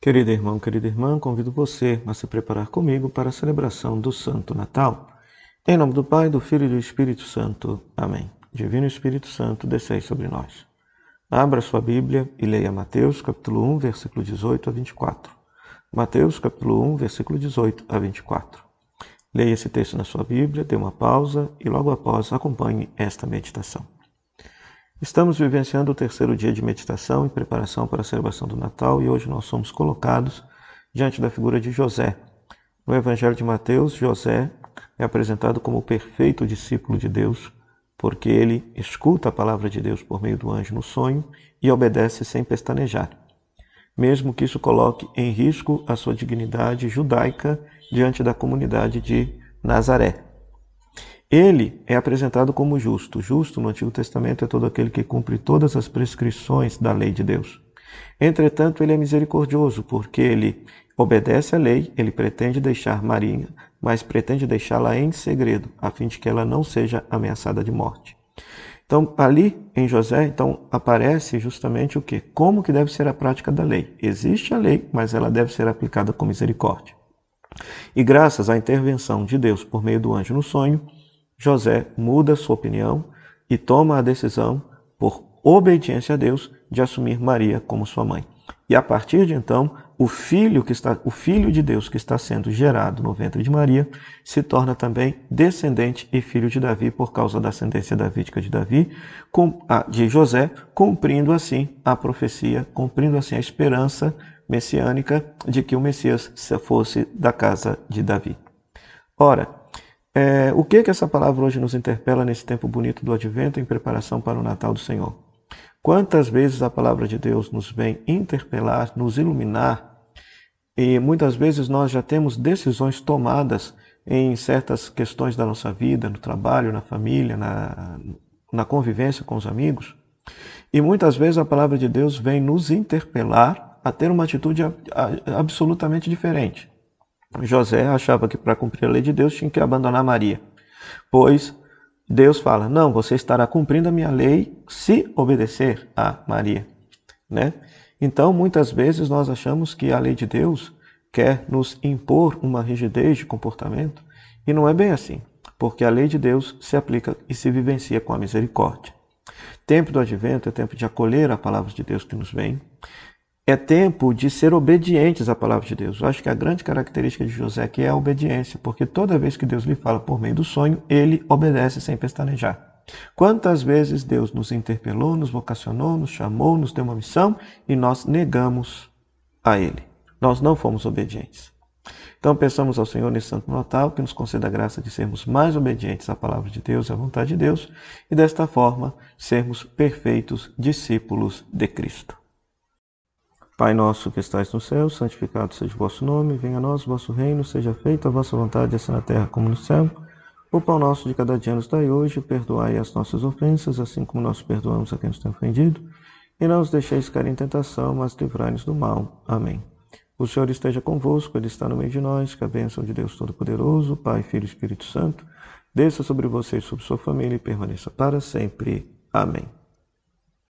Querido irmão, querida irmã, convido você a se preparar comigo para a celebração do Santo Natal. Em nome do Pai, do Filho e do Espírito Santo. Amém. Divino Espírito Santo, descei sobre nós. Abra sua Bíblia e leia Mateus, capítulo 1, versículo 18 a 24. Mateus, capítulo 1, versículo 18 a 24. Leia esse texto na sua Bíblia, dê uma pausa e logo após acompanhe esta meditação. Estamos vivenciando o terceiro dia de meditação e preparação para a celebração do Natal e hoje nós somos colocados diante da figura de José. No Evangelho de Mateus, José é apresentado como o perfeito discípulo de Deus, porque ele escuta a palavra de Deus por meio do anjo no sonho e obedece sem pestanejar, mesmo que isso coloque em risco a sua dignidade judaica diante da comunidade de Nazaré. Ele é apresentado como justo. Justo no Antigo Testamento é todo aquele que cumpre todas as prescrições da lei de Deus. Entretanto, ele é misericordioso, porque ele obedece à lei, ele pretende deixar Maria, mas pretende deixá-la em segredo, a fim de que ela não seja ameaçada de morte. Então, ali em José, então aparece justamente o que? Como que deve ser a prática da lei? Existe a lei, mas ela deve ser aplicada com misericórdia. E graças à intervenção de Deus por meio do anjo no sonho, José muda sua opinião e toma a decisão, por obediência a Deus, de assumir Maria como sua mãe. E a partir de então, o filho que está, o filho de Deus que está sendo gerado no ventre de Maria, se torna também descendente e filho de Davi por causa da ascendência davídica de Davi, de José, cumprindo assim a profecia, cumprindo assim a esperança messiânica de que o Messias fosse da casa de Davi. Ora, é, o que que essa palavra hoje nos interpela nesse tempo bonito do Advento em preparação para o Natal do Senhor? Quantas vezes a palavra de Deus nos vem interpelar, nos iluminar, e muitas vezes nós já temos decisões tomadas em certas questões da nossa vida, no trabalho, na família, na, na convivência com os amigos, e muitas vezes a palavra de Deus vem nos interpelar a ter uma atitude absolutamente diferente. José achava que para cumprir a lei de Deus tinha que abandonar Maria, pois Deus fala: Não, você estará cumprindo a minha lei se obedecer a Maria. Né? Então, muitas vezes nós achamos que a lei de Deus quer nos impor uma rigidez de comportamento e não é bem assim, porque a lei de Deus se aplica e se vivencia com a misericórdia. Tempo do advento é tempo de acolher a palavra de Deus que nos vem, é tempo de ser obedientes à palavra de Deus. Eu acho que a grande característica de José aqui é a obediência, porque toda vez que Deus lhe fala por meio do sonho, ele obedece sem pestanejar. Quantas vezes Deus nos interpelou, nos vocacionou, nos chamou, nos deu uma missão e nós negamos a Ele. Nós não fomos obedientes. Então pensamos ao Senhor nesse Santo Natal que nos conceda a graça de sermos mais obedientes à palavra de Deus e à vontade de Deus e desta forma sermos perfeitos discípulos de Cristo. Pai nosso que estais no céu, santificado seja o vosso nome, venha a nós o vosso reino, seja feita a vossa vontade, assim na terra como no céu. O pão nosso de cada dia nos dai hoje, perdoai as nossas ofensas, assim como nós perdoamos a quem nos tem ofendido. E não os deixeis cair em tentação, mas livrai-nos do mal. Amém. O Senhor esteja convosco, Ele está no meio de nós, que a bênção de Deus Todo-Poderoso, Pai, Filho e Espírito Santo, desça sobre você e sobre sua família e permaneça para sempre. Amém.